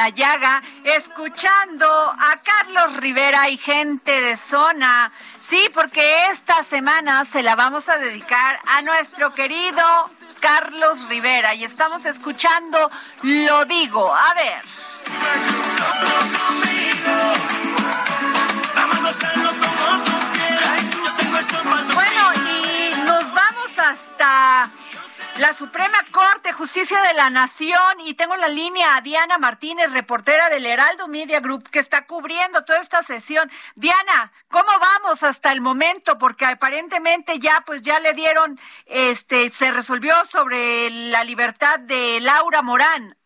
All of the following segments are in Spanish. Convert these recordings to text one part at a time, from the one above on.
la llaga escuchando a Carlos Rivera y gente de zona. Sí, porque esta semana se la vamos a dedicar a nuestro querido Carlos Rivera y estamos escuchando Lo digo. A ver. Bueno, y nos vamos hasta la Suprema Corte de Justicia de la Nación y tengo en la línea a Diana Martínez, reportera del Heraldo Media Group, que está cubriendo toda esta sesión. Diana, ¿cómo vamos hasta el momento? Porque aparentemente ya, pues ya le dieron, este, se resolvió sobre la libertad de Laura Morán.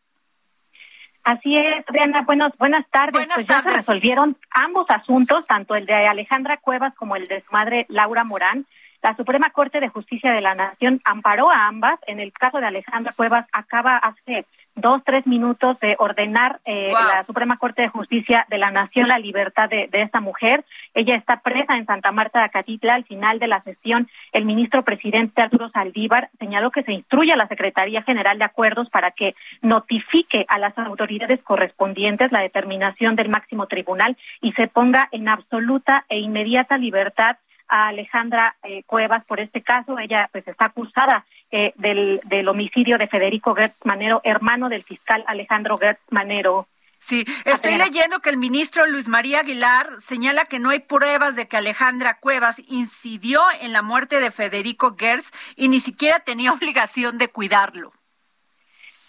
Así es, Diana, buenos, buenas tardes. Buenas pues ya tardes. se resolvieron ambos asuntos, tanto el de Alejandra Cuevas como el de su madre Laura Morán. La Suprema Corte de Justicia de la Nación amparó a ambas. En el caso de Alejandra Cuevas, acaba hace dos, tres minutos de ordenar eh, Wow. la Suprema Corte de Justicia de la Nación la libertad de, de esta mujer. Ella está presa en Santa Marta de Acatitla. Al final de la sesión, el ministro presidente Arturo Saldívar señaló que se instruye a la Secretaría General de Acuerdos para que notifique a las autoridades correspondientes la determinación del máximo tribunal y se ponga en absoluta e inmediata libertad a Alejandra eh, Cuevas por este caso. Ella pues está acusada eh, del, del homicidio de Federico Gertz Manero, hermano del fiscal Alejandro Gertz Manero. Sí, estoy leyendo que el ministro Luis María Aguilar señala que no hay pruebas de que Alejandra Cuevas incidió en la muerte de Federico Gertz y ni siquiera tenía obligación de cuidarlo.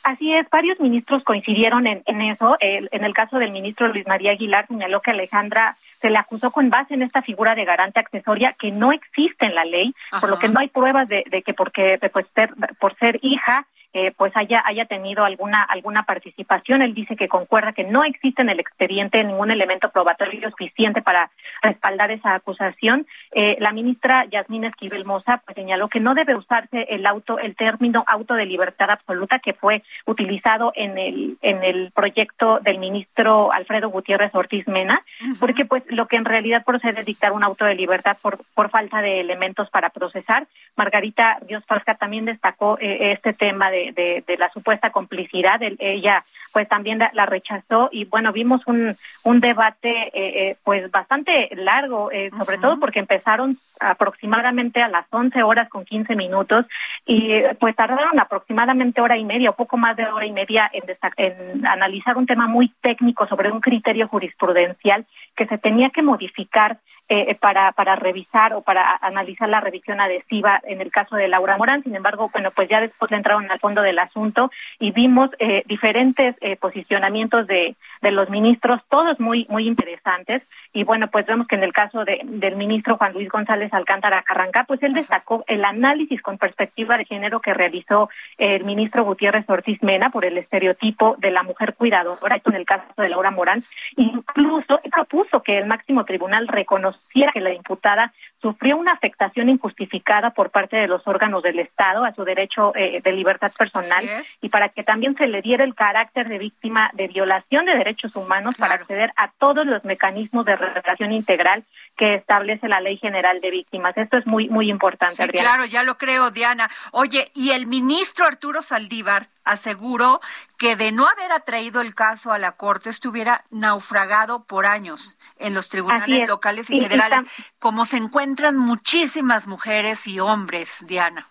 Así es, varios ministros coincidieron en, en eso. El- en el caso del ministro Luis María Aguilar señaló que Alejandra se le acusó con base en esta figura de garante accesoria que no existe en la ley, por lo que no hay pruebas de, de que porque pues, ser- por ser hija eh, pues haya haya tenido alguna alguna participación. Él dice que concuerda que no existe en el expediente ningún elemento probatorio suficiente para respaldar esa acusación. Eh, la ministra Yasmín Esquivel Moza pues señaló que no debe usarse el auto el término auto de libertad absoluta que fue utilizado en el en el proyecto del ministro Alfredo Gutiérrez Ortiz Mena, porque pues lo que en realidad procede es dictar un auto de libertad por por falta de elementos para procesar. Margarita Dios Pasca también destacó eh, este tema de, de, de la supuesta complicidad. El- ella pues también la, la rechazó y bueno, vimos un, un debate eh, eh, pues bastante largo, eh, sobre todo porque empezaron aproximadamente a las 11 horas con 15 minutos y pues tardaron aproximadamente hora y media o poco más de hora y media en, en analizar un tema muy técnico sobre un criterio jurisprudencial que se tenía que modificar eh, para, para revisar o para analizar la revisión adhesiva en el caso de Laura Morán. Sin embargo, bueno, pues ya después entraron al fondo del asunto y vimos eh, diferentes eh, posicionamientos de, de los ministros, todos muy, muy interesantes. Y bueno, pues vemos que en el caso de, del ministro Juan Luis González Alcántara Carranca, pues él destacó el análisis con perspectiva de género que realizó el ministro Gutiérrez Ortiz Mena por el estereotipo de la mujer cuidadora, esto en el caso de Laura Morán, incluso propuso que el máximo tribunal reconociera que la imputada sufrió una afectación injustificada por parte de los órganos del Estado a su derecho eh, de libertad personal y para que también se le diera el carácter de víctima de violación de derechos humanos para acceder a todos los mecanismos de reparación integral que establece la Ley General de Víctimas. Esto es muy muy importante, sí, Claro, ya lo creo, Diana. Oye, y el ministro Arturo Saldívar aseguró que de no haber atraído el caso a la Corte estuviera naufragado por años en los tribunales locales y, federales, como se encuentran muchísimas mujeres y hombres, Diana.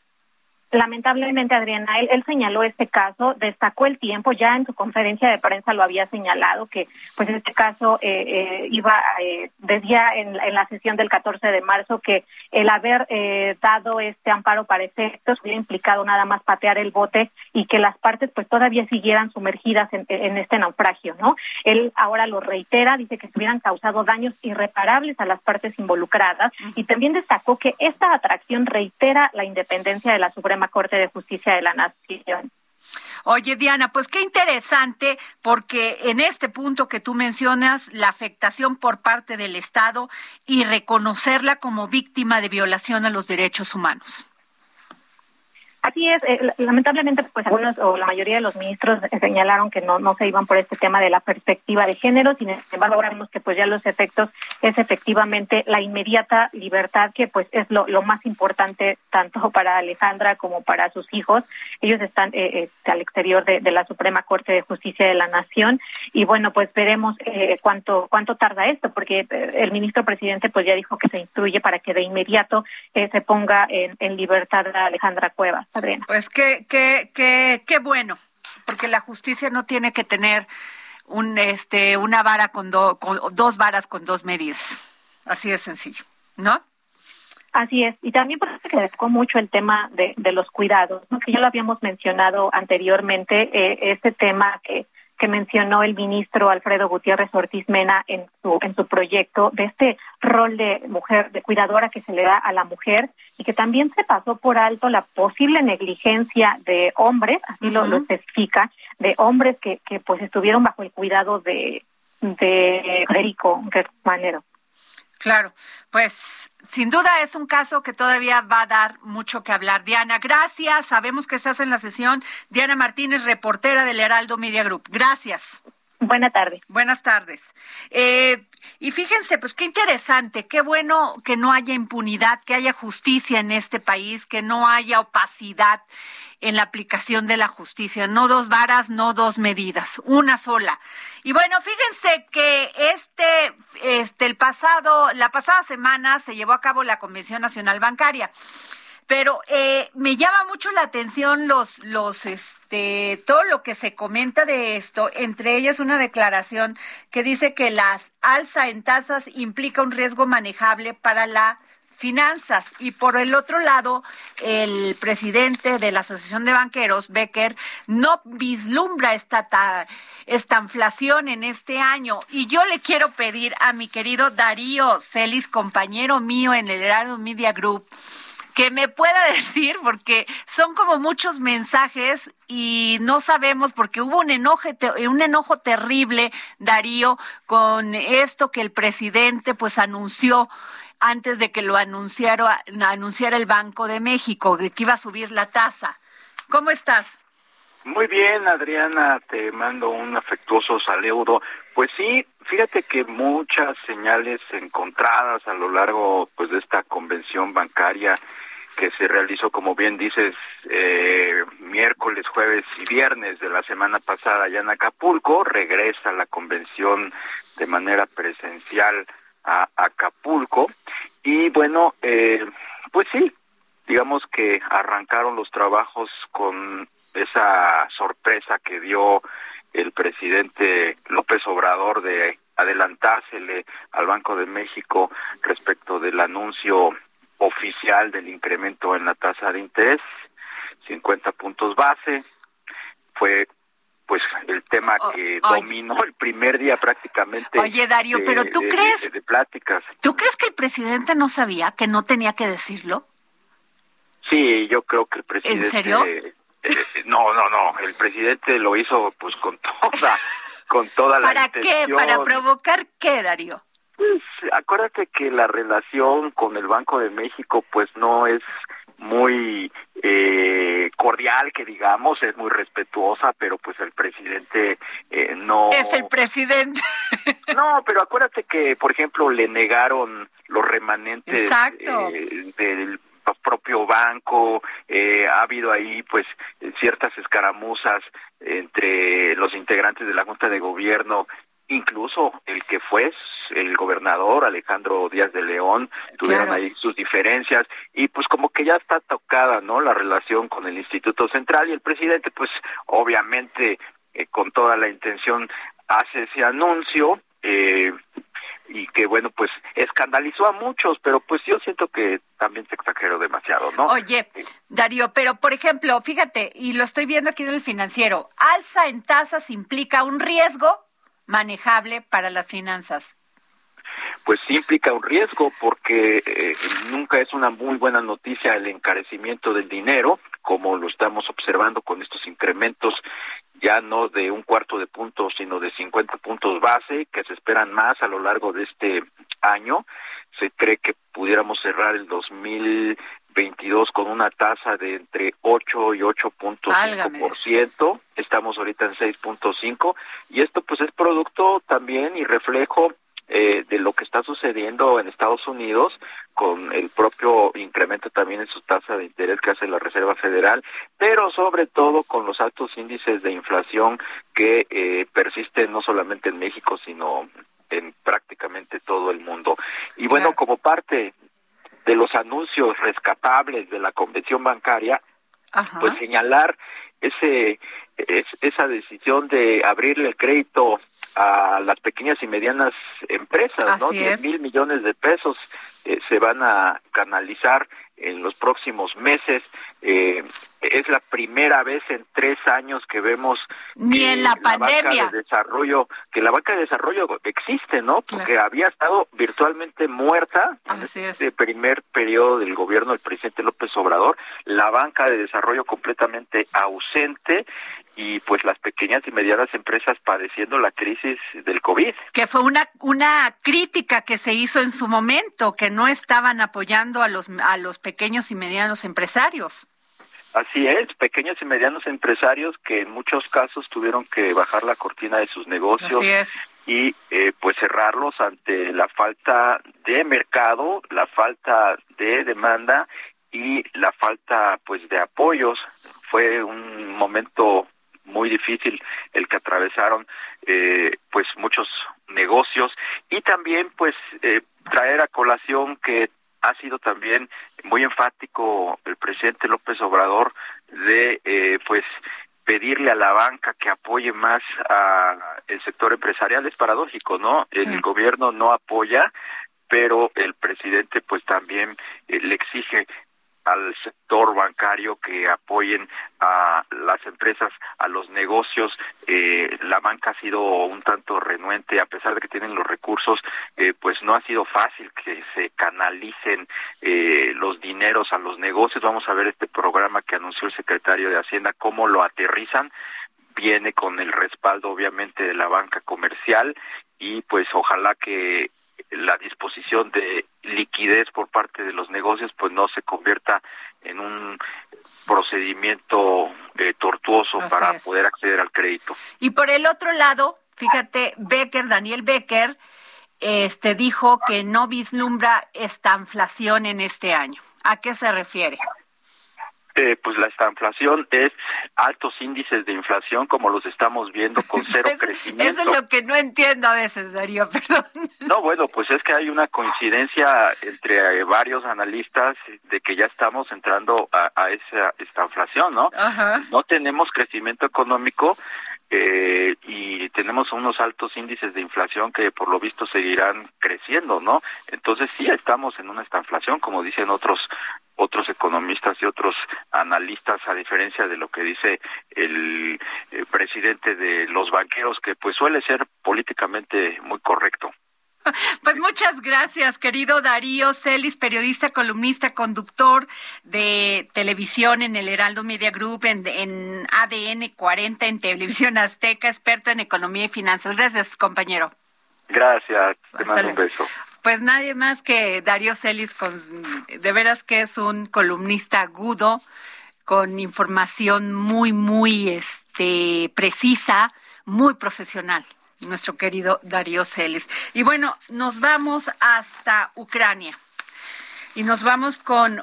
Lamentablemente, Adriana, él, señaló este caso, destacó el tiempo, ya en su conferencia de prensa lo había señalado, que pues este caso eh, eh, iba, eh, decía en, la sesión del 14 de marzo que el haber eh, dado este amparo para efectos hubiera implicado nada más patear el bote y que las partes pues todavía siguieran sumergidas en, en este naufragio, ¿no? Él ahora lo reitera, dice que se hubieran causado daños irreparables a las partes involucradas y también destacó que esta atracción reitera la independencia de la Suprema Corte de Justicia de la Nación. Oye, Diana, pues qué interesante, porque en este punto que tú mencionas, la afectación por parte del Estado y reconocerla como víctima de violación a los derechos humanos. Así es, eh, lamentablemente, pues algunos o la mayoría de los ministros señalaron que no, no se iban por este tema de la perspectiva de género, sin embargo, ahora vemos que pues ya los efectos es efectivamente la inmediata libertad, que pues es lo, lo más importante tanto para Alejandra como para sus hijos. Ellos están eh, este, al exterior de, la Suprema Corte de Justicia de la Nación y bueno, pues veremos eh, cuánto cuánto tarda esto, porque el ministro presidente pues ya dijo que se instruye para que de inmediato se ponga en, en libertad a Alejandra Cuevas. Pues qué, qué, qué, qué bueno, porque la justicia no tiene que tener un, este, una vara con, con dos varas con dos medidas. Así de sencillo, ¿no? Así es, y también por eso que destacó mucho el tema de, de los cuidados, ¿no? que ya lo habíamos mencionado anteriormente, eh, este tema que que mencionó el ministro Alfredo Gutiérrez Ortiz Mena en su, en su proyecto, de este rol de mujer, de cuidadora que se le da a la mujer y que también se pasó por alto la posible negligencia de hombres, así lo, lo especifica, de hombres que, que pues estuvieron bajo el cuidado de, de Federico Manero. Claro, pues sin duda es un caso que todavía va a dar mucho que hablar. Diana, gracias. Sabemos que estás en la sesión. Diana Martínez, reportera del Heraldo Media Group. Gracias. Buenas tardes. Buenas tardes. Eh, y fíjense, pues qué interesante, qué bueno que no haya impunidad, que haya justicia en este país, que no haya opacidad en la aplicación de la justicia. No dos varas, no dos medidas, una sola. Y bueno, fíjense que este, este, el pasado, la pasada semana se llevó a cabo la Convención Nacional Bancaria. Pero eh, me llama mucho la atención los, los, este, todo lo que se comenta de esto, entre ellas una declaración que dice que la alza en tasas implica un riesgo manejable para la finanzas. Y por el otro lado, el presidente de la Asociación de Banqueros, Becker, no vislumbra esta, esta inflación en este año. Y yo le quiero pedir a mi querido Darío Celis, compañero mío en el Heraldo Media Group, que me pueda decir, porque son como muchos mensajes y no sabemos, porque hubo un enojo, un enojo terrible, Darío, con esto que el presidente pues anunció antes de que lo anunciara, anunciara el Banco de México, de que iba a subir la tasa. ¿Cómo estás? Muy bien, Adriana, te mando un afectuoso saludo. Pues sí, fíjate que muchas señales encontradas a lo largo pues de esta convención bancaria que se realizó, como bien dices, eh, miércoles, jueves y viernes de la semana pasada allá en Acapulco, regresa la convención de manera presencial a Acapulco. Y bueno, eh, pues sí, digamos que arrancaron los trabajos con esa sorpresa que dio el presidente López Obrador de adelantársele al Banco de México respecto del anuncio oficial del incremento en la tasa de interés, 50 puntos base. Fue pues el tema que dominó el primer día prácticamente. Oye, Darío, de- pero ¿tú de- crees- de- de pláticas. ¿Tú crees que el presidente no sabía que no tenía que decirlo? Sí, yo creo que el presidente. serio? eh, eh, no, no, no. El presidente lo hizo pues con toda, con toda la ¿Para qué? ¿Para provocar qué, Darío? Pues, acuérdate que la relación con el Banco de México pues no es muy eh, cordial, que digamos, es muy respetuosa, pero pues el presidente eh, no... Es el presidente. No, pero acuérdate que, por ejemplo, le negaron los remanentes eh, del propio banco, eh, ha habido ahí pues ciertas escaramuzas entre los integrantes de la Junta de Gobierno, incluso el que fue el gobernador Alejandro Díaz de León, tuvieron Claro. ahí sus diferencias y pues como que ya está tocada, ¿no? La relación con el Instituto Central y el presidente pues obviamente eh, con toda la intención hace ese anuncio eh, y que bueno pues escandalizó a muchos pero pues yo siento que también se exageró demasiado no Oye, Darío, pero por ejemplo, fíjate, y lo estoy viendo aquí en el financiero, alza en tasas implica un riesgo manejable para las finanzas. pues sí implica un riesgo porque eh, nunca es una muy buena noticia el encarecimiento del dinero como lo estamos observando con estos incrementos ya no de un cuarto de punto sino de 50 puntos base que se esperan más a lo largo de este año se cree que pudiéramos cerrar el 2022 con una tasa de entre 8 y 8.5%. Estamos ahorita en 6.5 y esto pues es producto también y reflejo eh, de lo que está sucediendo en Estados Unidos con el propio incremento también en su tasa de interés que hace la Reserva Federal, pero sobre todo con los altos índices de inflación que eh, persisten no solamente en México, sino en prácticamente todo el mundo. Y bueno, Claro. como parte de los anuncios rescatables de la convención bancaria, Ajá. pues señalar ese es- esa decisión de abrirle el crédito a las pequeñas y medianas empresas, ¿no? Así 10 es. mil millones de pesos eh, se van a canalizar en los próximos meses. Eh, es la primera vez en tres años que vemos Ni que en la pandemia. banca de desarrollo, que la banca de desarrollo existe, ¿no? Porque había estado virtualmente muerta en Así es. este primer periodo del gobierno del presidente López Obrador, la banca de desarrollo completamente ausente y pues las pequeñas y medianas empresas padeciendo la crisis del COVID. que fue una una crítica que se hizo en su momento que no estaban apoyando a los a los pequeños y medianos empresarios. Así es, pequeños y medianos empresarios que en muchos casos tuvieron que bajar la cortina de sus negocios Así es. y eh, pues cerrarlos ante la falta de mercado, la falta de demanda y la falta pues de apoyos. Fue un momento muy difícil el que atravesaron eh, pues muchos negocios y también pues eh, traer a colación que ha sido también muy enfático el presidente López Obrador de eh, pues pedirle a la banca que apoye más a el sector empresarial es paradójico, ¿no? El gobierno no apoya, pero el presidente pues también eh, le exige al sector bancario que apoyen a las empresas, a los negocios. Eh, la banca ha sido un tanto renuente, a pesar de que tienen los recursos, eh, pues no ha sido fácil que se canalicen eh, los dineros a los negocios. Vamos a ver este programa que anunció el secretario de Hacienda, cómo lo aterrizan viene con el respaldo obviamente de la banca comercial y pues ojalá que la disposición de liquidez por parte de los negocios pues no se convierta en un procedimiento eh, tortuoso Así para es. poder acceder al crédito. Y por el otro lado, fíjate, Becker, Daniel Becker, este dijo que no vislumbra esta inflación en este año. ¿A qué se refiere? Eh, pues la estanflación es altos índices de inflación como los estamos viendo con cero crecimiento. Eso es lo que no entiendo a veces, Darío, perdón. No, bueno, pues es que hay una coincidencia entre eh, varios analistas de que ya estamos entrando a, a esa esta inflación, ¿no? Ajá. No tenemos crecimiento económico, eh, y tenemos unos altos índices de inflación que por lo visto seguirán creciendo, ¿no? Entonces sí estamos en una estanflación, como dicen otros otros economistas y otros analistas, a diferencia de lo que dice el, el presidente de los banqueros, que pues suele ser políticamente muy correcto. Pues muchas gracias, querido Darío Celis, periodista, columnista, conductor de televisión en el Heraldo Media Group, en, en ADN 40, en Televisión Azteca, experto en economía y finanzas. Gracias, compañero. Gracias, te Hasta mando un beso. Pues nadie más que Darío Celis, con, de veras que es un columnista agudo, con información muy, muy este, precisa, muy profesional, nuestro querido Darío Celis. Y bueno, nos vamos hasta Ucrania. Y nos vamos con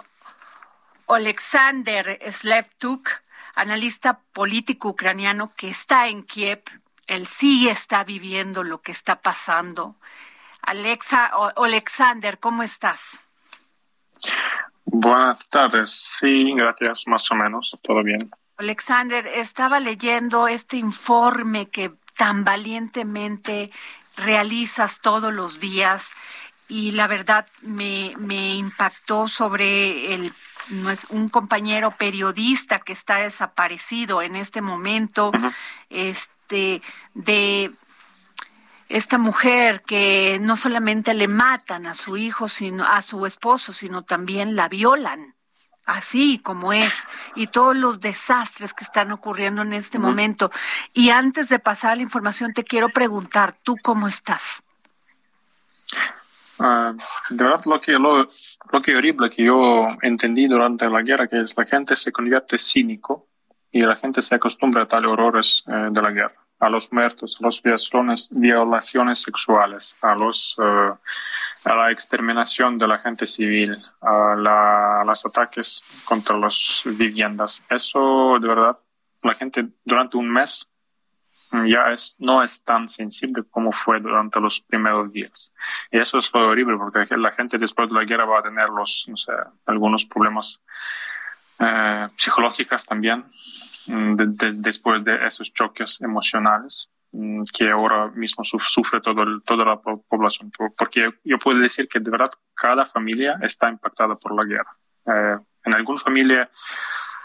Alexander Slevtuk, analista político ucraniano que está en Kiev. Él sí está viviendo lo que está pasando. Alexa, o- Alexander, ¿cómo estás? Buenas tardes. Sí, gracias, más o menos. Todo bien. Alexander, estaba leyendo este informe que tan valientemente realizas todos los días. Y la verdad me, me impactó sobre el no es un compañero periodista que está desaparecido en este momento, este de esta mujer que no solamente le matan a su hijo, sino a su esposo, sino también la violan, así como es, y todos los desastres que están ocurriendo en este momento. Y antes de pasar a la información, te quiero preguntar, ¿tú cómo estás? Ah, de verdad, lo que, lo, lo que horrible que yo entendí durante la guerra, que es la gente se convierte cínico y la gente se acostumbra a tal horrores eh, de la guerra, a los muertos, a las violaciones, violaciones sexuales, a los eh, a la exterminación de la gente civil, a, la, a los ataques contra las viviendas. Eso, de verdad, la gente durante un mes ya es, no es tan sensible como fue durante los primeros días. Y eso es horrible, porque la gente después de la guerra va a tener los, no sé, algunos problemas eh, psicológicos también, mm, de- de- después de esos choques emocionales que ahora mismo suf- sufre todo el- toda la po- población. Por- Porque yo puedo decir que de verdad cada familia está impactada por la guerra. Eh, en alguna familia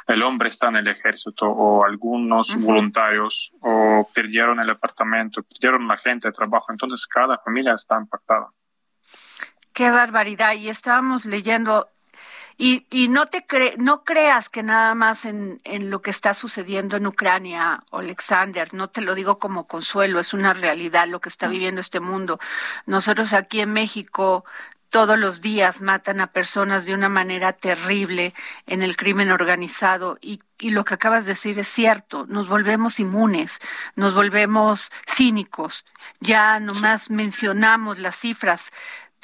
el hombre está en el ejército o algunos voluntarios o perdieron el apartamento, perdieron la gente de trabajo. Entonces cada familia está impactada. Qué barbaridad. Y estábamos leyendo y, y no te cre- no creas que nada más en, en lo que está sucediendo en Ucrania, Alexander, no te lo digo como consuelo, es una realidad lo que está viviendo este mundo. Nosotros aquí en México todos los días matan a personas de una manera terrible en el crimen organizado y, y lo que acabas de decir es cierto, nos volvemos inmunes, nos volvemos cínicos, ya nomás mencionamos las cifras,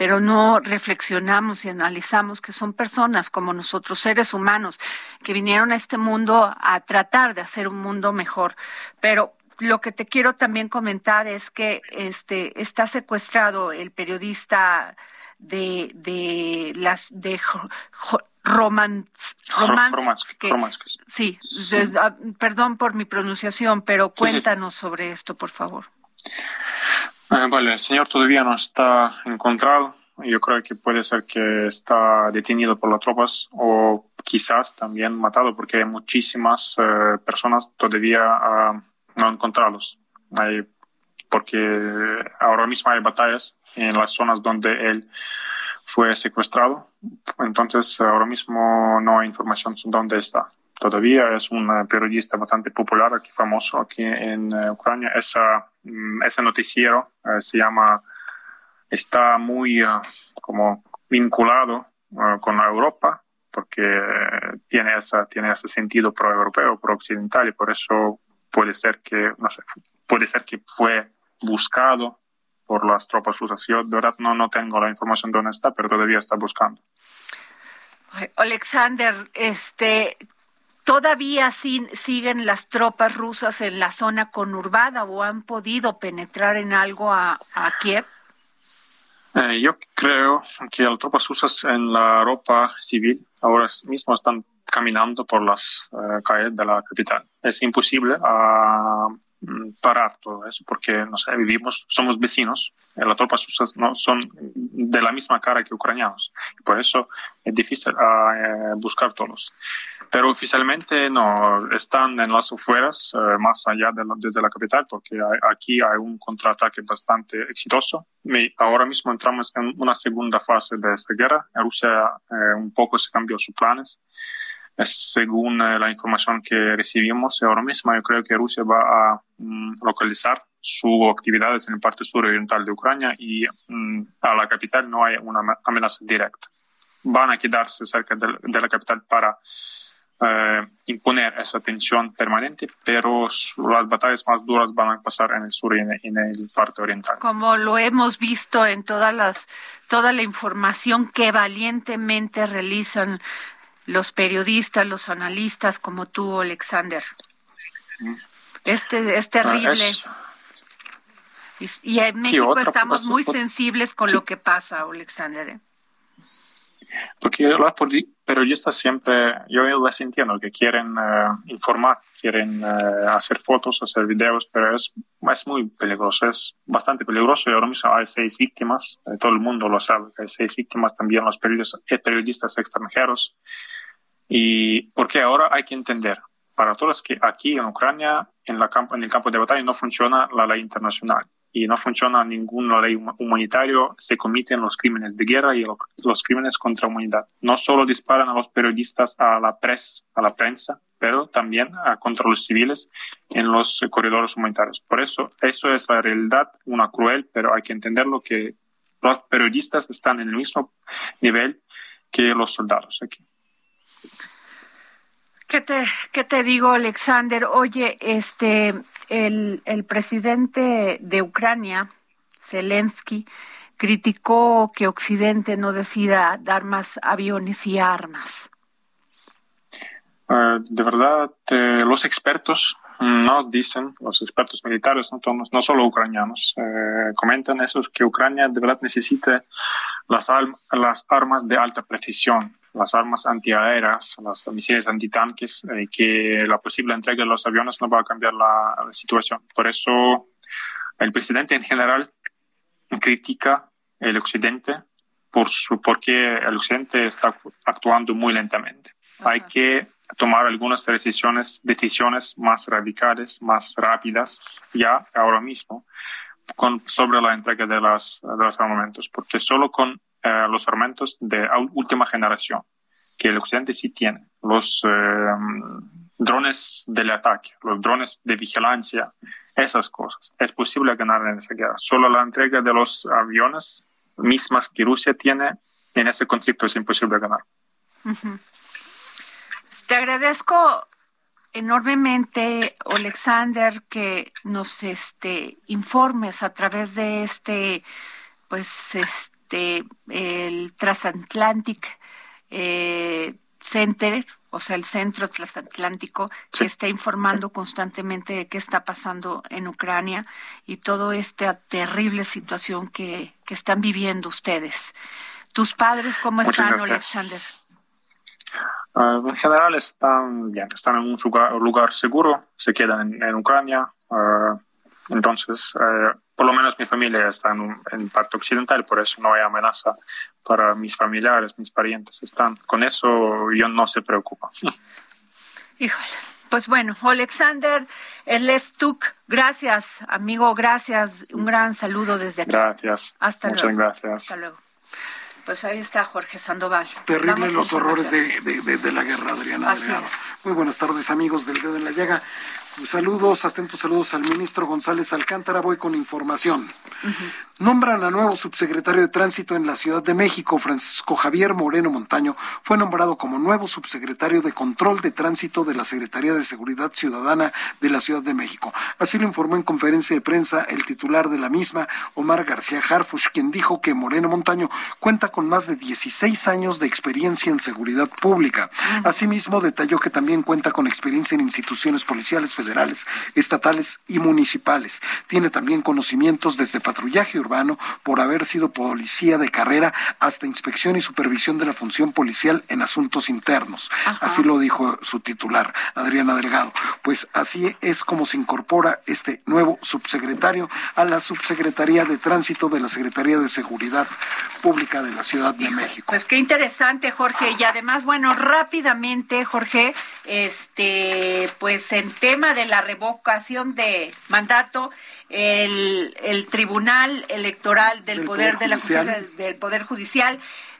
pero no reflexionamos y analizamos que son personas como nosotros, seres humanos, que vinieron a este mundo a tratar de hacer un mundo mejor. Pero lo que te quiero también comentar es que este está secuestrado el periodista de, de las de Jo- Jo- Roman, Romans- Romansky, que- Romansky. sí, Sí. de- ah, perdón por mi pronunciación, pero Sí, sí. cuéntanos sobre esto, por favor. Eh, vale, el señor todavía no está encontrado. Yo creo que puede ser que está detenido por las tropas o quizás también matado porque hay muchísimas eh, personas todavía ah, no encontrados. Hay, porque ahora mismo hay batallas en las zonas donde él fue secuestrado. Entonces ahora mismo no hay información sobre dónde está. Todavía es un periodista bastante popular, aquí famoso aquí en eh, Ucrania. Esa, mm, ese noticiero eh, se llama, está muy eh, como vinculado eh, con la Europa, porque tiene, esa, tiene ese sentido pro-europeo, pro-occidental, y por eso puede ser que, no sé, puede ser que fue buscado por las tropas rusas. Yo de verdad no, no tengo la información de dónde está, pero todavía está buscando. Alexander, este, ¿todavía sin- siguen las tropas rusas en la zona conurbada o han podido penetrar en algo a, Kiev? Eh, yo creo que las tropas rusas en la ropa civil ahora mismo están caminando por las eh, calles de la capital. Es imposible a mm, parar todo eso, porque, no vivimos, somos vecinos, eh, las tropas rusas no son de la misma cara que ucranianos, por eso es difícil ah, eh, buscar todos. Pero oficialmente no, están en las afueras, eh, más allá de desde la capital, porque aquí hay un contraataque bastante exitoso. Ahora mismo entramos en una segunda fase de esta guerra. Rusia un poco se cambió sus planes según eh, la información que recibimos ahora mismo, yo creo que Rusia va a mm, localizar sus actividades en la parte suroriental de Ucrania y mm, a la capital no hay una amenaza directa. Van a quedarse cerca de, la capital para eh, imponer esa tensión permanente, pero las batallas más duras van a pasar en el sur y en, en, el parte oriental. Como lo hemos visto en todas las, toda la información que valientemente realizan los periodistas, los analistas como tú, Alexander. Este es terrible. Y, en México estamos muy sensibles con lo que pasa, Alexander. ¿eh? Porque los periodistas siempre, yo les entiendo que quieren eh, informar, quieren eh, hacer fotos, hacer videos, pero es, es muy peligroso, es bastante peligroso. Y ahora mismo hay seis víctimas, todo el mundo lo sabe, hay seis víctimas también los periodistas, periodistas extranjeros. Y porque ahora hay que entender, para todos que aquí en Ucrania, en, la campo, en el campo de batalla, no funciona la ley internacional y no funciona ninguna ley humanitaria, se cometen los crímenes de guerra y los crímenes contra la humanidad. No solo disparan a los periodistas, a la prensa, a la prensa, pero también a, contra los civiles en los corredores humanitarios. Por eso, eso es la realidad, una cruel, pero hay que entenderlo que los periodistas están en el mismo nivel que los soldados aquí. ¿Qué te, ¿Qué te digo, Alexander? Oye, este, el, el presidente de Ucrania, Zelensky, criticó que Occidente no decida dar más aviones y armas. Eh, de verdad, eh, los expertos nos dicen, los expertos militares, no, no solo ucranianos, eh, comentan eso, que Ucrania de verdad necesita las, las armas de alta precisión, las armas antiaéreas, las misiles antitanques, y que la posible entrega de los aviones no va a cambiar la, la situación. Por eso el presidente en general critica el occidente por su, porque el occidente está actuando muy lentamente. Hay que tomar algunas decisiones, decisiones más radicales, más rápidas, ya ahora mismo, con, sobre la entrega de, las, de los armamentos, porque solo con eh, los armamentos de última generación, que el Occidente sí tiene, los eh, drones del ataque, los drones de vigilancia, esas cosas, es posible ganar en esa guerra. Solo la entrega de los aviones mismas que Rusia tiene en ese conflicto es imposible ganar. Te agradezco enormemente, Alexander, que nos este informes a través de este, pues, este, el Transatlantic eh, Center, o sea, el Centro Transatlántico, que está informando constantemente de qué está pasando en Ucrania y toda esta terrible situación que, que están viviendo ustedes. ¿Tus padres cómo están, Alexander? Uh, en general están bien, están en un lugar, lugar seguro, se quedan en, en Ucrania. Uh, entonces, uh, por lo menos mi familia está en, en, parte occidental, por eso no hay amenaza para mis familiares, mis parientes. Están con eso, yo no se preocupa. Híjole. Pues bueno, Alexander Lestuk, gracias, amigo, gracias. Un gran saludo desde aquí. Gracias. Hasta Muchas luego. gracias. Hasta luego. Pues ahí está Jorge Sandoval. Terribles los horrores de, de, de, de, la guerra, Adriana. Así Delgado. es. Muy buenas tardes, amigos del Dedo en la Llaga. Saludos, atentos saludos al ministro González Alcántara. Voy con información. Nombran a nuevo subsecretario de Tránsito en la Ciudad de México. Francisco Javier Moreno Montaño fue nombrado como nuevo subsecretario de Control de Tránsito de la Secretaría de Seguridad Ciudadana de la Ciudad de México. Así lo informó en conferencia de prensa el titular de la misma, Omar García Harfush, quien dijo que Moreno Montaño cuenta con más de 16 años de experiencia en seguridad pública. Asimismo, detalló que también cuenta con experiencia en instituciones policiales federales, estatales y municipales. Tiene también conocimientos desde patrullaje urbano por haber sido policía de carrera hasta inspección y supervisión de la función policial en asuntos internos. Ajá. Así lo dijo su titular, Adriana Delgado. pues así es como se incorpora este nuevo subsecretario a la Subsecretaría de Tránsito de la Secretaría de Seguridad Pública de la Ciudad de México. Pues qué interesante, Jorge. Y además, bueno, rápidamente, Jorge, este, pues en tema de la revocación de mandato, el, el Tribunal Electoral del, Del Poder, Poder de la Judicial. Justicia del Poder Judicial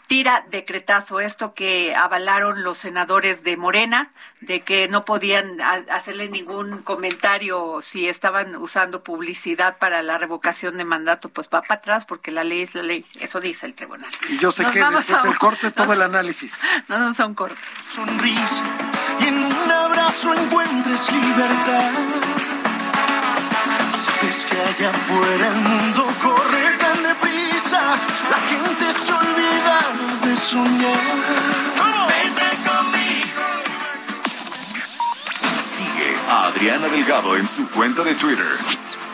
tira decretazo esto que avalaron los senadores de Morena de que no podían ha- hacerle ningún comentario si estaban usando publicidad para la revocación de mandato pues va para atrás porque la ley es la ley eso dice el tribunal Y yo sé Nos que después del corte todo el análisis. no nos son cortos sonrisa y en un abrazo encuentres libertad. Sabes que allá afuera el mundo corre tan deprisa, la gente se olvida de soñar. Vete conmigo. Sigue a Adriana Delgado en su cuenta de Twitter,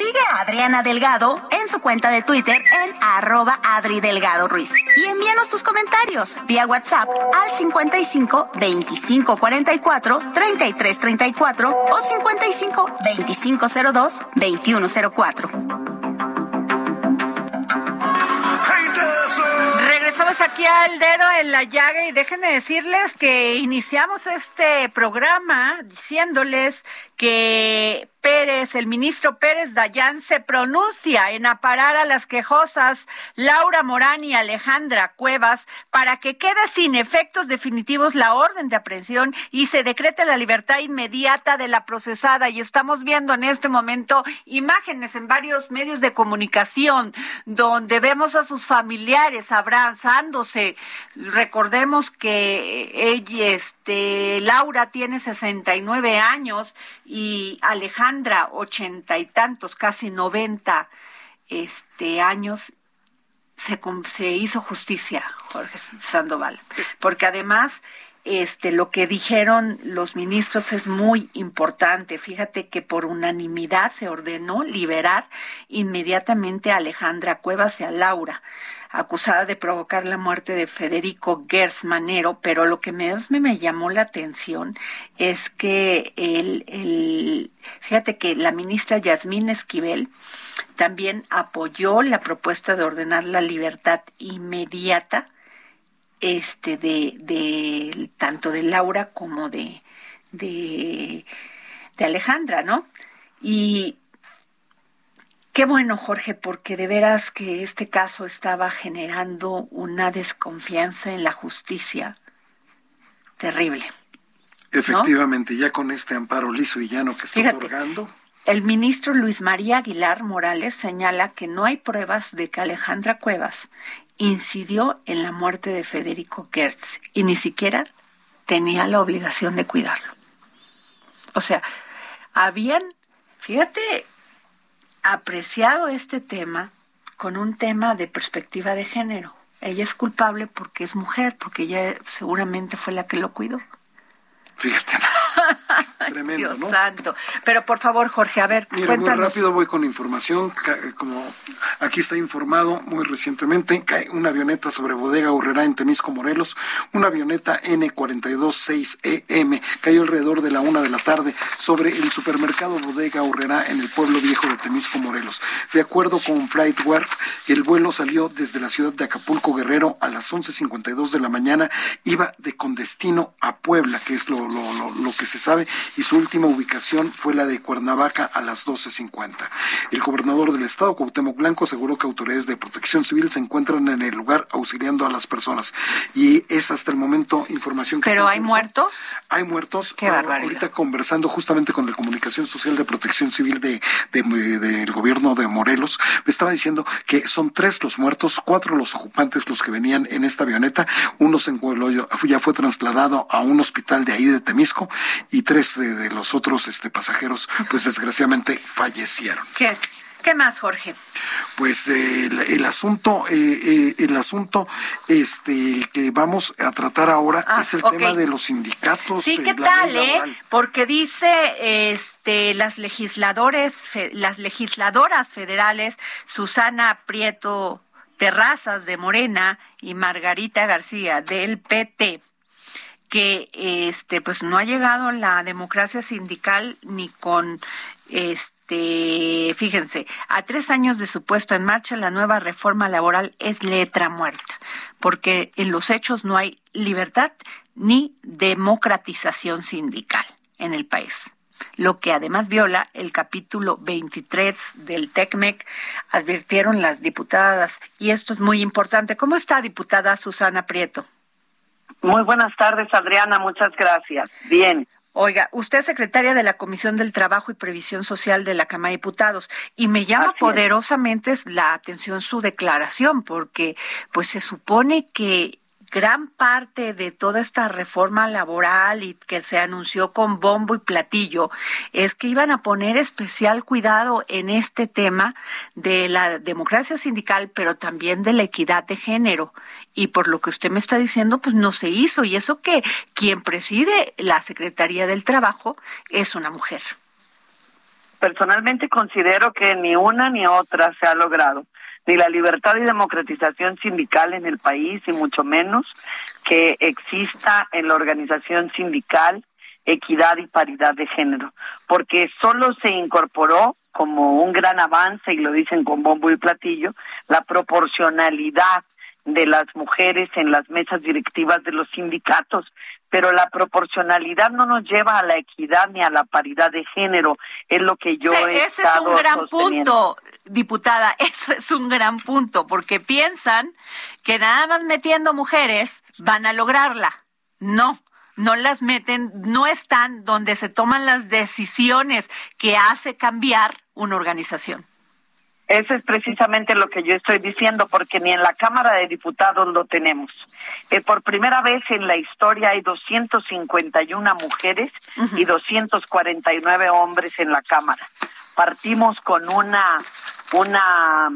Sigue a Adriana Delgado en su cuenta de Twitter en arroba Adri Delgado Ruiz. Y envíanos tus comentarios vía WhatsApp al 55 25 44 33 34 o 55 25 02 21 04. Regresamos aquí al dedo en la llaga y déjenme decirles que iniciamos este programa diciéndoles que Pérez, el ministro Pérez Dayán, se pronuncia en aparar a las quejosas Laura Morán y Alejandra Cuevas para que quede sin efectos definitivos la orden de aprehensión y se decrete la libertad inmediata de la procesada. Y estamos viendo en este momento imágenes en varios medios de comunicación donde vemos a sus familiares abrazándose. Recordemos que ella, este, Laura tiene 69 años y Alejandra ochenta y tantos, casi 90 este, años. Se, se hizo justicia, Jorge Sandoval, porque además este lo que dijeron los ministros es muy importante. Fíjate que por unanimidad se ordenó liberar inmediatamente a Alejandra Cuevas y a Laura, acusada de provocar la muerte de Federico Gers Manero, pero lo que más me, me llamó la atención es que el, el fíjate que la ministra Yasmín Esquivel también apoyó la propuesta de ordenar la libertad inmediata este de, de tanto de Laura como de, de, de Alejandra, ¿no? Y qué bueno, Jorge, porque de veras que este caso estaba generando una desconfianza en la justicia terrible. Efectivamente, ya con este amparo liso y llano que está Fíjate. otorgando. El ministro Luis María Aguilar Morales señala que no hay pruebas de que Alejandra Cuevas incidió en la muerte de Federico Gertz y ni siquiera tenía la obligación de cuidarlo. O sea, habían, fíjate, apreciado este tema con un tema de perspectiva de género. Ella es culpable porque es mujer, porque ella seguramente fue la que lo cuidó. Fíjate. Tremendo, Dios ¿no? santo. Pero por favor, Jorge, a ver, Mira, muy rápido voy con información. Ca- Como aquí está informado muy recientemente, cae una avioneta sobre Bodega Urrera en Temisco, Morelos. Una avioneta N426EM E cayó alrededor de la una de la tarde sobre el supermercado Bodega Urrera en el pueblo viejo de Temisco, Morelos. De acuerdo con FlightWare, el vuelo salió desde la ciudad de Acapulco Guerrero a las 11.52 de la mañana. Iba de con destino a Puebla, que es lo, lo, lo, lo que se sabe, y su última ubicación fue la de Cuernavaca a las 12.50. El gobernador del estado, Cuauhtémoc Blanco, aseguró que autoridades de protección civil se encuentran en el lugar auxiliando a las personas. Y es hasta el momento información que ¿Pero hay muertos? Hay muertos. Qué pero barbaridad. Ahorita conversando justamente con la Comunicación Social de Protección Civil de, de- del gobierno de Morelos, me estaba diciendo que son tres los muertos, cuatro los ocupantes los que venían en esta avioneta, uno se ya fue trasladado a un hospital de ahí de Temisco y tres de, de los otros este, pasajeros, pues desgraciadamente fallecieron. ¿Qué? ¿Qué más, Jorge? Pues eh, el, el asunto, eh, eh, el asunto, este, que vamos a tratar ahora Ah, es el tema de los sindicatos. Sí, eh, ¿qué tal, eh? Porque dice este las legisladores fe- las legisladoras federales Susana Prieto Terrazas de Morena y Margarita García del PT que este pues no ha llegado la democracia sindical ni con este fíjense a tres años de su puesto en marcha la nueva reforma laboral es letra muerta porque en los hechos no hay libertad ni democratización sindical en el país lo que además viola el capítulo 23 del TECMEC, advirtieron las diputadas. Y esto es muy importante. ¿Cómo está, diputada Susana Prieto? Muy buenas tardes, Adriana. Muchas gracias. Bien. Oiga, usted es secretaria de la Comisión del Trabajo y Previsión Social de la Cámara de Diputados y me llama poderosamente la atención su declaración porque pues se supone que gran parte de toda esta reforma laboral y que se anunció con bombo y platillo es que iban a poner especial cuidado en este tema de la democracia sindical, pero también de la equidad de género. Y por lo que usted me está diciendo, pues no se hizo. Y eso que quien preside la Secretaría del Trabajo es una mujer. Personalmente considero que ni una ni otra se ha logrado. Ni la libertad y democratización sindical en el país, y mucho menos que exista en la organización sindical equidad y paridad de género, porque solo se incorporó como un gran avance, y lo dicen con bombo y platillo, la proporcionalidad de las mujeres en las mesas directivas de los sindicatos, pero la proporcionalidad no nos lleva a la equidad ni a la paridad de género, es lo que yo he ese es estado un gran sosteniendo. punto, diputada, eso es un gran punto, porque piensan que nada más metiendo mujeres van a lograrla. No, no las meten, no están donde se toman las decisiones que hace cambiar una organización. Eso es precisamente lo que yo estoy diciendo, porque ni en la Cámara de Diputados lo tenemos. Eh, por primera vez en la historia hay 251 mujeres y 249 hombres en la Cámara. Partimos con una, una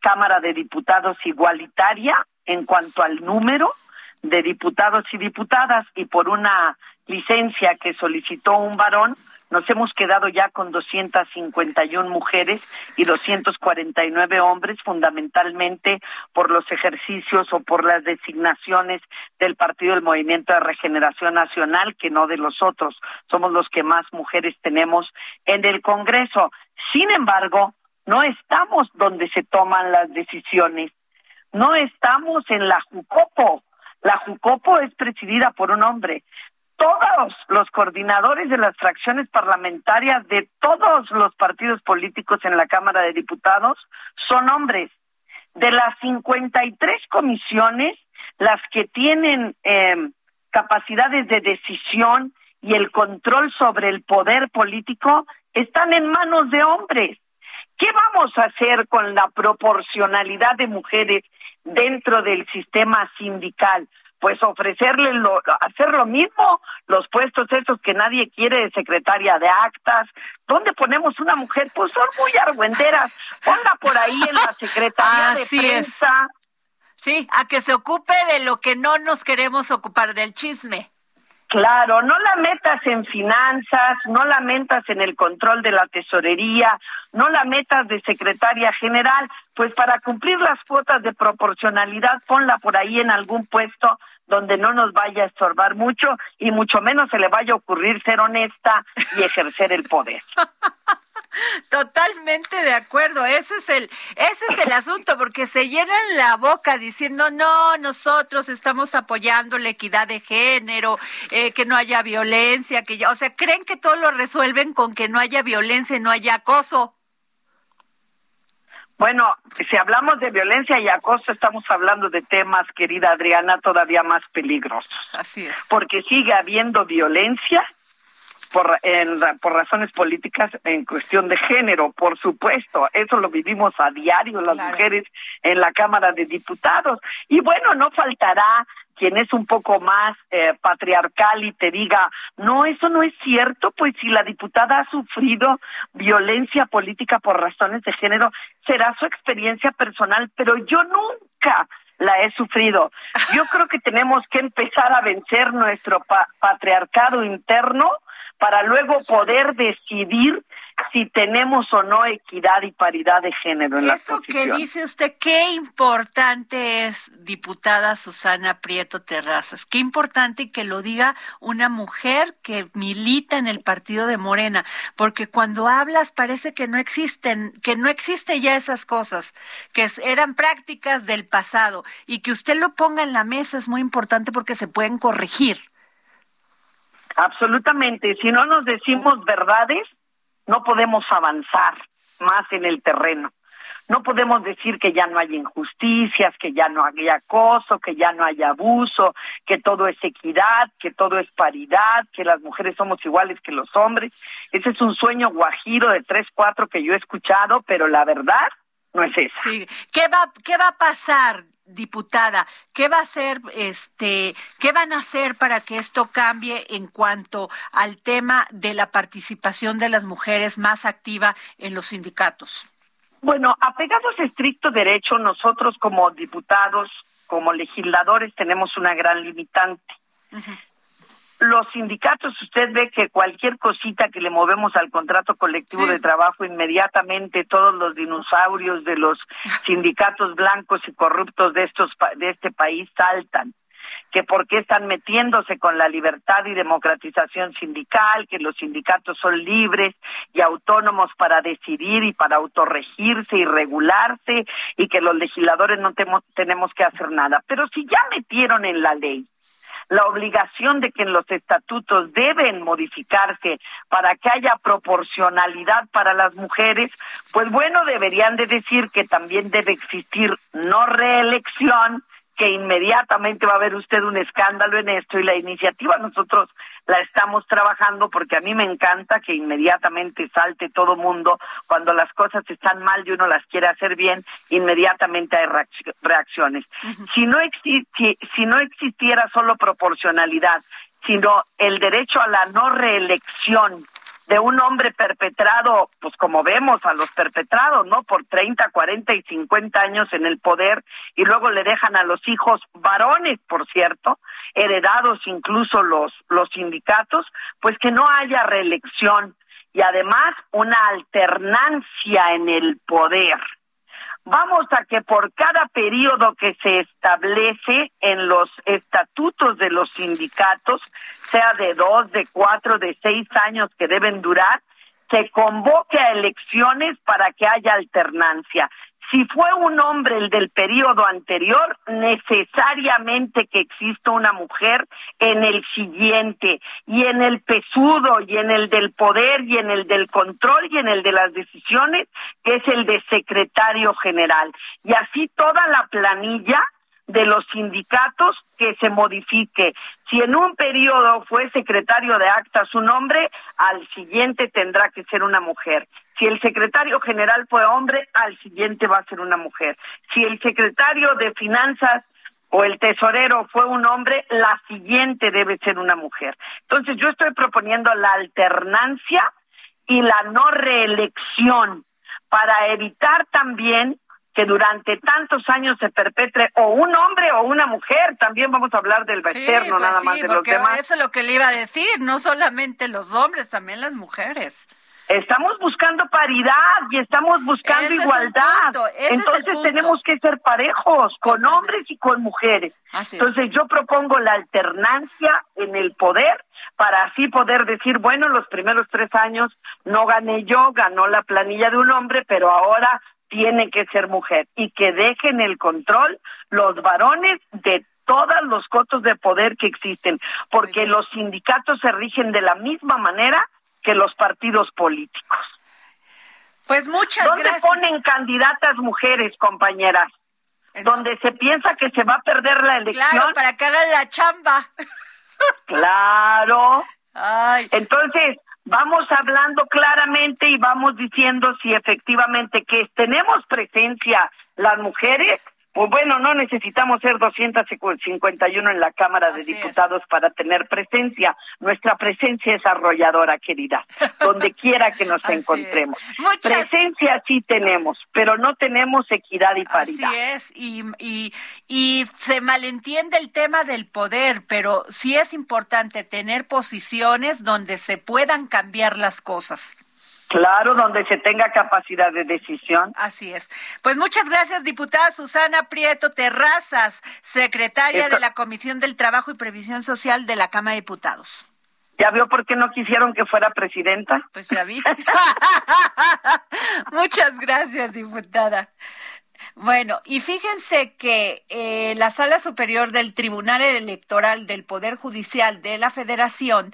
Cámara de Diputados igualitaria en cuanto al número de diputados y diputadas y por una licencia que solicitó un varón, nos hemos quedado ya con 251 mujeres y 249 hombres, fundamentalmente por los ejercicios o por las designaciones del Partido del Movimiento de Regeneración Nacional, que no de los otros. Somos los que más mujeres tenemos en el Congreso. Sin embargo, no estamos donde se toman las decisiones. No estamos en la Jucopo. La Jucopo es presidida por un hombre todos los coordinadores de las fracciones parlamentarias de todos los partidos políticos en la Cámara de Diputados son hombres. De las 53 comisiones, las que tienen eh, capacidades de decisión y el control sobre el poder político están en manos de hombres. ¿Qué vamos a hacer con la proporcionalidad de mujeres dentro del sistema sindical? Pues ofrecerle lo, hacer lo mismo, los puestos esos que nadie quiere de secretaria de actas, ¿dónde ponemos una mujer? Pues son muy argüenderas, ponla por ahí en la secretaría de es. prensa. Sí, a que se ocupe de lo que no nos queremos ocupar, del chisme. Claro, no la metas en finanzas, no la metas en el control de la tesorería, no la metas de secretaria general, pues para cumplir las cuotas de proporcionalidad, ponla por ahí en algún puesto donde no nos vaya a estorbar mucho y mucho menos se le vaya a ocurrir ser honesta y ejercer el poder. Totalmente de acuerdo, ese es el ese es el asunto porque se llenan la boca diciendo no, nosotros estamos apoyando la equidad de género, eh, que no haya violencia, que ya, o sea, creen que todo lo resuelven con que no haya violencia y no haya acoso. Bueno, si hablamos de violencia y acoso, estamos hablando de temas, querida Adriana, todavía más peligrosos. Así es. Porque sigue habiendo violencia por, en, por razones políticas en cuestión de género, por supuesto. Eso lo vivimos a diario las mujeres en la Cámara de Diputados. Y bueno, no faltará quien es un poco más eh, patriarcal y te diga, no, eso no es cierto, pues si la diputada ha sufrido violencia política por razones de género, será su experiencia personal, pero yo nunca la he sufrido. Yo creo que tenemos que empezar a vencer nuestro patriarcado interno para luego poder decidir si tenemos o no equidad y paridad de género en la Eso que dice usted, qué importante es, diputada Susana Prieto Terrazas, qué importante que lo diga una mujer que milita en el partido de Morena, porque cuando hablas parece que no existen, que no existen ya esas cosas, que eran prácticas del pasado, y que usted lo ponga en la mesa es muy importante porque se pueden corregir. Absolutamente. Si no nos decimos verdades, no podemos avanzar más en el terreno. No podemos decir que ya no hay injusticias, que ya no hay acoso, que ya no hay abuso, que todo es equidad, que todo es paridad, que las mujeres somos iguales que los hombres. Ese es un sueño guajiro de tres, cuatro que yo he escuchado, pero la verdad no es eso. Sí. ¿Qué va, qué va a pasar diputada, ¿qué va a hacer, este, qué van a hacer para que esto cambie en cuanto al tema de la participación de las mujeres más activa en los sindicatos? Bueno, apegados a estricto derecho, nosotros como diputados, como legisladores, tenemos una gran limitante los sindicatos, usted ve que cualquier cosita que le movemos al contrato colectivo de trabajo, inmediatamente todos los dinosaurios de los sindicatos blancos y corruptos de estos de este país saltan que por qué están metiéndose con la libertad y democratización sindical, que los sindicatos son libres y autónomos para decidir y para autorregirse y regularse y que los legisladores no tenemos que hacer nada. Pero si ya metieron en la ley la obligación de que en los estatutos deben modificarse para que haya proporcionalidad para las mujeres, pues bueno, deberían de decir que también debe existir no reelección, que inmediatamente va a haber usted un escándalo en esto y la iniciativa nosotros la estamos trabajando porque a mí me encanta que inmediatamente salte todo mundo cuando las cosas están mal y uno las quiere hacer bien, inmediatamente hay reacciones. Si no si no existiera solo proporcionalidad, sino el derecho a la no reelección de un hombre perpetrado, pues como vemos a los perpetrados, ¿no? Por 30, 40 y 50 años en el poder y luego le dejan a los hijos varones, por cierto, heredados incluso los, los sindicatos, pues que no haya reelección y además una alternancia en el poder vamos a que por cada periodo que se establece en los estatutos de los sindicatos, sea de dos, de cuatro, de seis años que deben durar, se convoque a elecciones para que haya alternancia. Si fue un hombre el del periodo anterior, necesariamente que exista una mujer en el siguiente, y en el pesudo, y en el del poder, y en el del control, y en el de las decisiones, que es el de secretario general. Y así toda la planilla de los sindicatos que se modifique. Si en un periodo fue secretario de actas un hombre, al siguiente tendrá que ser una mujer. Si el secretario general fue hombre, al siguiente va a ser una mujer. Si el secretario de finanzas o el tesorero fue un hombre, la siguiente debe ser una mujer. Entonces yo estoy proponiendo la alternancia y la no reelección para evitar también que durante tantos años se perpetre o un hombre o una mujer, también vamos a hablar del Sí, eterno, pues nada sí, más de los demás. eso es lo que le iba a decir, no solamente los hombres, también las mujeres. Estamos buscando paridad y estamos buscando Ese igualdad. Entonces tenemos que ser parejos con hombres y con mujeres. Entonces yo propongo la alternancia en el poder para así poder decir, bueno, los primeros tres años no gané yo, ganó la planilla de un hombre, pero ahora tiene que ser mujer y que dejen el control los varones de todos los cotos de poder que existen, porque los sindicatos se rigen de la misma manera que los partidos políticos. Pues muchas ¿Dónde gracias. ponen candidatas mujeres, compañeras? Donde se piensa que se va a perder la elección. Claro, para que hagan la chamba. Claro. Ay. Entonces, vamos hablando claramente y vamos diciendo si efectivamente que tenemos presencia las mujeres, pues bueno, no necesitamos ser 251 en la Cámara de Diputados para tener presencia. Nuestra presencia es arrolladora, querida, donde quiera que nos encontremos. Muchas- Presencia sí tenemos, pero no tenemos equidad y paridad. Así es, y, y, y se malentiende el tema del poder, pero sí es importante tener posiciones donde se puedan cambiar las cosas. Claro, donde se tenga capacidad de decisión. Así es. Pues muchas gracias, diputada Susana Prieto Terrazas, secretaria Esto- de la Comisión del Trabajo y Previsión Social de la Cámara de Diputados. ¿Ya vio por qué no quisieron que fuera presidenta? Pues ya vi. Muchas gracias, diputada. Bueno, y fíjense que eh, la Sala Superior del Tribunal Electoral del Poder Judicial de la Federación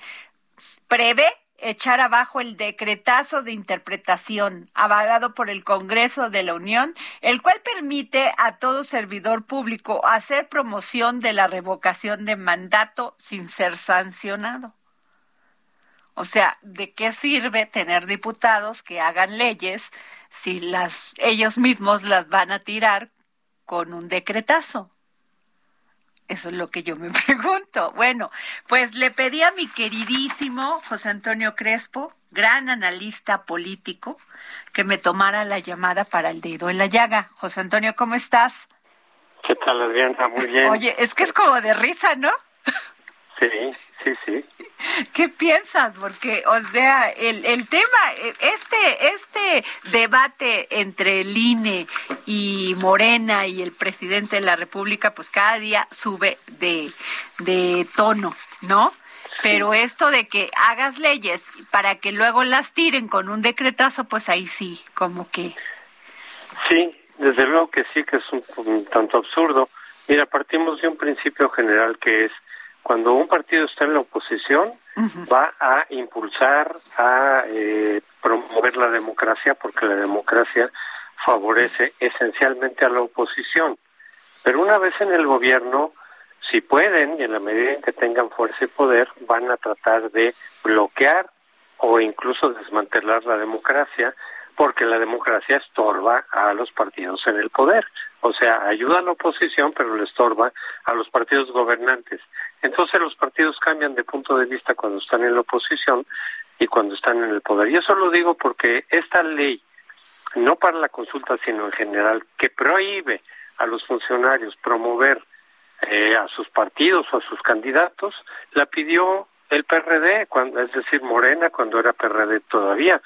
prevé echar abajo el decretazo de interpretación avalado por el Congreso de la Unión, el cual permite a todo servidor público hacer promoción de la revocación de mandato sin ser sancionado. O sea, ¿de qué sirve tener diputados que hagan leyes si ellos mismos las van a tirar con un decretazo? Eso es lo que yo me pregunto. Bueno, pues le pedí a mi queridísimo José Antonio Crespo, gran analista político, que me tomara la llamada para el dedo en la llaga. José Antonio, ¿cómo estás? ¿Qué tal, Adriana? Muy bien. Oye, es que es como de risa, ¿no? Sí, sí, sí. ¿Qué piensas? Porque, o sea, el, el tema, eh, este, este debate entre el INE y Morena y el presidente de la República, pues cada día sube de, de tono, ¿no? Pero esto de que hagas leyes para que luego las tiren con un decretazo, pues ahí sí, como que... Sí, desde luego que sí, que es un, un tanto absurdo. Mira, partimos de un principio general que es cuando un partido está en la oposición, va a impulsar, a eh, promover la democracia, porque la democracia favorece esencialmente a la oposición. Pero una vez en el gobierno, si pueden, y en la medida en que tengan fuerza y poder, van a tratar de bloquear o incluso desmantelar la democracia, porque la democracia estorba a los partidos en el poder. O sea, ayuda a la oposición, pero le estorba a los partidos gobernantes. Entonces los partidos cambian de punto de vista cuando están en la oposición y cuando están en el poder. Y eso lo digo porque esta ley, no para la consulta, sino en general, que prohíbe a los funcionarios promover eh, a sus partidos o a sus candidatos, la pidió el PRD, cuando, es decir, Morena, cuando era PRD todavía,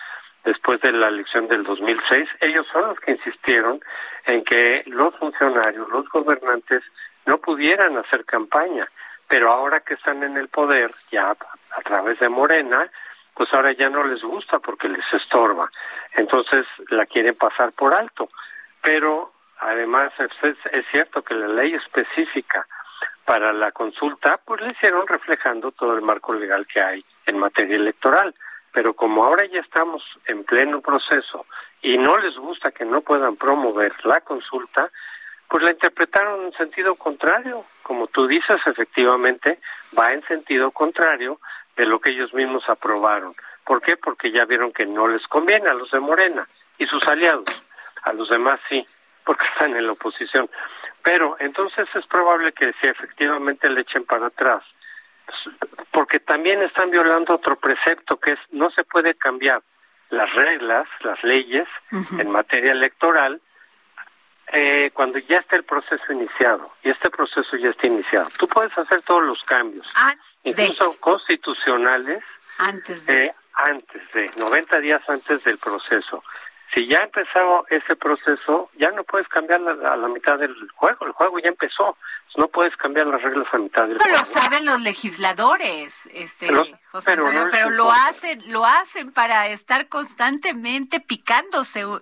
después de la elección del 2006. Ellos son los que insistieron en que los funcionarios, los gobernantes, no pudieran hacer campaña. Pero ahora que están en el poder, ya a través de Morena, pues ahora ya no les gusta porque les estorba. Entonces la quieren pasar por alto. Pero además es, es cierto que la ley específica para la consulta, pues le hicieron reflejando todo el marco legal que hay en materia electoral. Pero como ahora ya estamos en pleno proceso y no les gusta que no puedan promover la consulta, pues la interpretaron en sentido contrario. Como tú dices, efectivamente, va en sentido contrario de lo que ellos mismos aprobaron. ¿Por qué? Porque ya vieron que no les conviene a los de Morena y sus aliados. A los demás sí, porque están en la oposición. Pero entonces es probable que si efectivamente le echen para atrás, porque también están violando otro precepto que es no se puede cambiar las reglas, las leyes en materia electoral eh, cuando ya está el proceso iniciado, y este proceso ya está iniciado, tú puedes hacer todos los cambios, incluso constitucionales, antes de... Eh, antes de, 90 días antes del proceso. Si ya ha empezado ese proceso, ya no puedes cambiar a la mitad del juego, el juego ya empezó, no puedes cambiar las reglas a mitad del juego. lo saben los legisladores, este, José pero, Antonio, pero lo hacen, lo hacen para estar constantemente picándose, o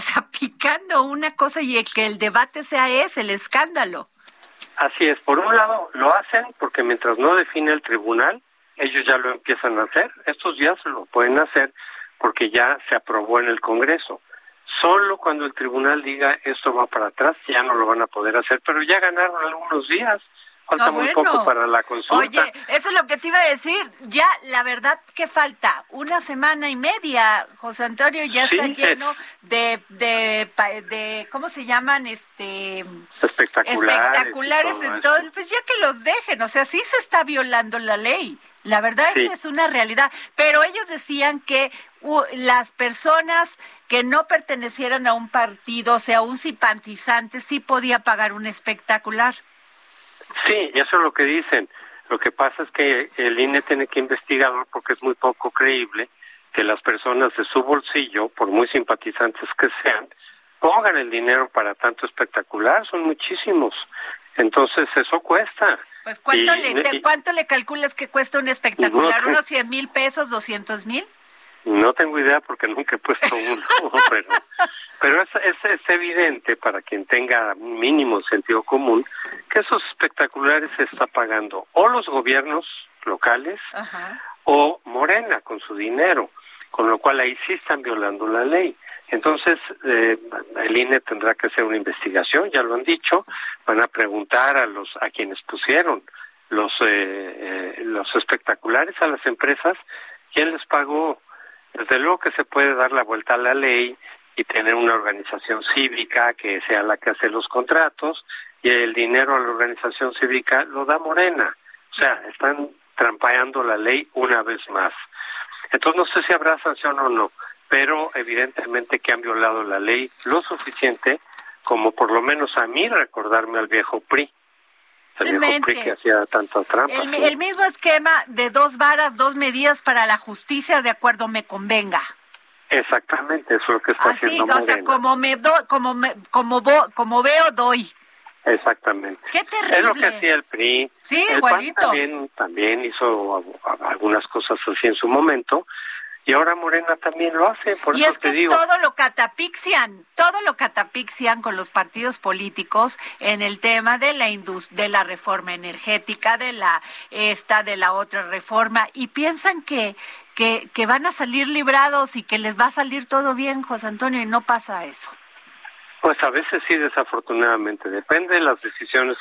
sea, picando una cosa y que el debate sea ese, el escándalo. Así es, por un lado lo hacen porque mientras no define el tribunal, ellos ya lo empiezan a hacer, estos días lo pueden hacer porque ya se aprobó en el Congreso. Solo cuando el tribunal diga esto va para atrás, ya no lo van a poder hacer, pero ya ganaron algunos días. Falta muy poco para la consulta. Oye, eso es lo que te iba a decir. Ya, la verdad que falta una semana y media, José Antonio, ya está lleno de, de, de, ¿cómo se llaman? Este espectaculares. Espectaculares todo. Pues ya que los dejen, o sea, sí se está violando la ley. La verdad es es una realidad. Pero ellos decían que las personas que no pertenecieran a un partido, o sea, un simpatizante, sí podía pagar un espectacular. Sí, eso es lo que dicen. Lo que pasa es que el INE tiene que investigar porque es muy poco creíble que las personas de su bolsillo, por muy simpatizantes que sean, pongan el dinero para tanto espectacular. Son muchísimos. Entonces eso cuesta. Pues ¿cuánto, le, ¿cuánto le calculas que cuesta un espectacular? ¿Unos 100 mil pesos, 200 mil? No tengo idea porque nunca he puesto uno, pero, pero es, es, evidente para quien tenga mínimo sentido común que esos espectaculares se está pagando o los gobiernos locales o Morena con su dinero, con lo cual ahí sí están violando la ley. Entonces, eh, el INE tendrá que hacer una investigación, ya lo han dicho, van a preguntar a los a quienes pusieron los eh, eh, los espectaculares a las empresas quién les pagó desde luego que se puede dar la vuelta a la ley y tener una organización cívica que sea la que hace los contratos y el dinero a la organización cívica lo da Morena. O sea, están trampaeando la ley una vez más. Entonces no sé si habrá sanción o no, pero evidentemente que han violado la ley lo suficiente como por lo menos a mí recordarme al viejo PRI que hacía tanta trampa. El, mismo esquema de dos varas, dos medidas para la justicia, de acuerdo me convenga. Exactamente, eso es lo que está Así, haciendo o sea, como me do, como me, como como veo doy. Exactamente. Qué terrible. Es lo que hacía el PRI. Sí, el igualito. también, también hizo algunas cosas así en su momento, y ahora Morena también lo hace, por y eso es que digo. todo lo catapixian, todo lo catapixian con los partidos políticos en el tema de la de la reforma energética, de la esta, de la otra reforma, y piensan que, que, que van a salir librados y que les va a salir todo bien, José Antonio, y no pasa eso. Pues a veces sí, desafortunadamente, depende de las decisiones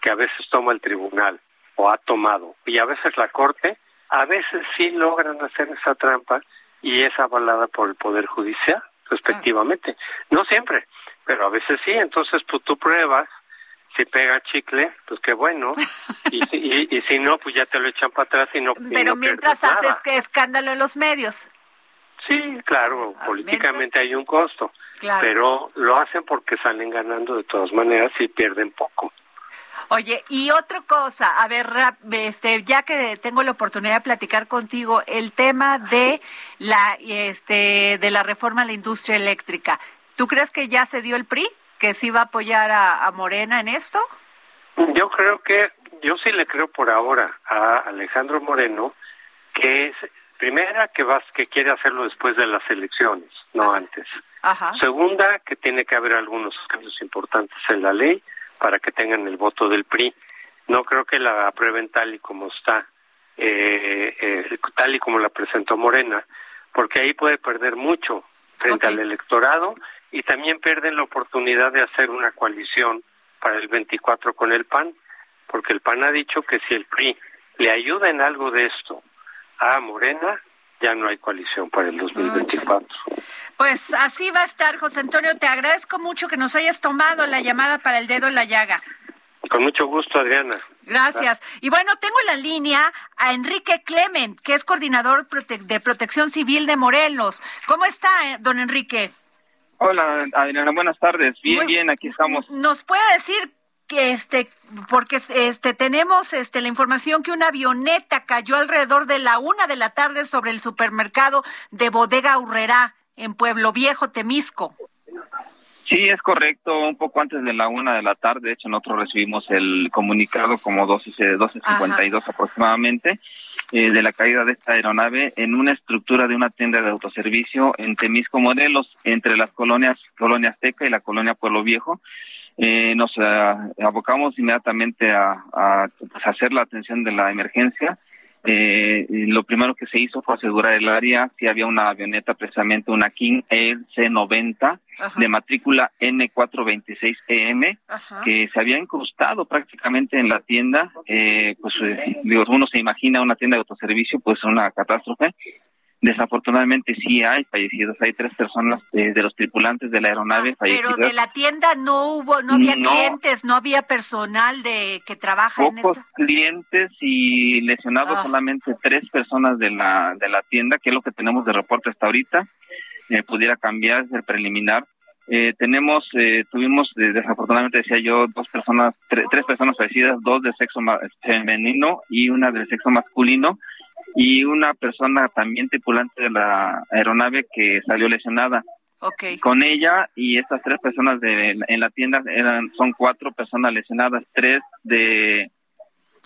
que a veces toma el tribunal o ha tomado, y a veces la Corte a veces sí logran hacer esa trampa y es avalada por el Poder Judicial, respectivamente. No siempre, pero a veces sí. Entonces, pues tú pruebas, si pega chicle, pues qué bueno, y, y, si no, pues ya te lo echan para atrás y no. Pero mientras haces que escándalo en los medios. Sí, claro, ah, políticamente hay un costo, pero lo hacen porque salen ganando de todas maneras y pierden poco. Oye, y otra cosa, a ver, este, ya que tengo la oportunidad de platicar contigo, el tema de la, este, de la reforma a la industria eléctrica. ¿Tú crees que ya se dio el PRI, que sí va a apoyar a, Morena en esto? Yo creo que, yo sí le creo por ahora a Alejandro Moreno, que es primera que vas que quiere hacerlo después de las elecciones, no antes. Segunda, que tiene que haber algunos cambios importantes en la ley para que tengan el voto del PRI. No creo que la aprueben tal y como está, eh, eh, tal y como la presentó Morena, porque ahí puede perder mucho frente al electorado y también pierden la oportunidad de hacer una coalición para el 24 con el PAN, porque el PAN ha dicho que si el PRI le ayuda en algo de esto a Morena, ya no hay coalición para el 2024. Pues así va a estar, José Antonio. Te agradezco mucho que nos hayas tomado la llamada para el dedo en la llaga. Con mucho gusto, Adriana. Gracias. Y bueno, tengo en la línea a Enrique Clement, que es coordinador de protección civil de Morelos. ¿Cómo está, eh, don Enrique? Hola, Adriana, buenas tardes. Bien, bien, aquí estamos. ¿Nos puede decir que este, porque este tenemos este la información que una avioneta cayó alrededor de la una de la tarde sobre el supermercado de Bodega Urrera en Pueblo Viejo, Temisco? Sí, es correcto, un poco antes de la una de la tarde, de hecho nosotros recibimos el comunicado como 12, 12.52 aproximadamente eh, de la caída de esta aeronave en una estructura de una tienda de autoservicio en Temisco, Morelos, entre las colonias Colonia Azteca y la colonia Pueblo Viejo. Eh, nos eh, abocamos inmediatamente a, a pues, hacer la atención de la emergencia eh, lo primero que se hizo fue asegurar el área si había una avioneta, precisamente una King Air C-90 de matrícula N426EM e que se había incrustado prácticamente en la tienda. Eh, pues eh, digo, uno se imagina una tienda de autoservicio, pues una catástrofe. Desafortunadamente sí hay fallecidos, hay tres personas de, los tripulantes de la aeronave ah, fallecidas. Pero de la tienda no hubo, no había clientes, no había personal de que trabaja en Pocos clientes y lesionados ah. solamente tres personas de la de la tienda, que es lo que tenemos de reporte hasta ahorita. Eh, pudiera cambiar el preliminar. Eh, tenemos, eh, tuvimos desafortunadamente decía yo dos personas, tres personas fallecidas, dos de sexo femenino y una del sexo masculino y una persona también tripulante de la aeronave que salió lesionada. Okay. Con ella y estas tres personas de, en la tienda eran son cuatro personas lesionadas, tres de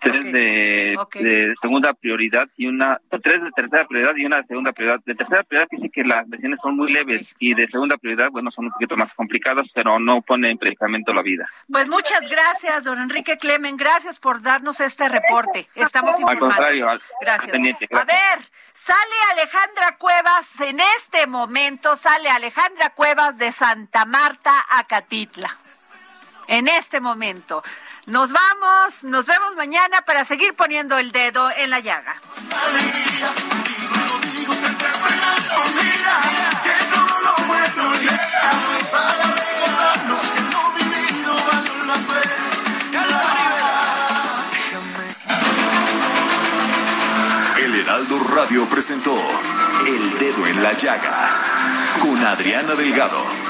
tres de, segunda prioridad y una, tres de tercera prioridad y una de segunda prioridad. De tercera prioridad dice que las lesiones son muy leves y de segunda prioridad, bueno, son un poquito más complicadas, pero no pone en predicamento la vida. Pues muchas gracias, don Enrique Clemen, gracias por darnos este reporte. Estamos informando. Al contrario, gracias. A ver, sale Alejandra Cuevas, en este momento sale Alejandra Cuevas de Santa Marta a Catitla. En este momento. Nos vamos, nos vemos mañana para seguir poniendo el dedo en la llaga. El Heraldo Radio presentó El Dedo en la Llaga con Adriana Delgado.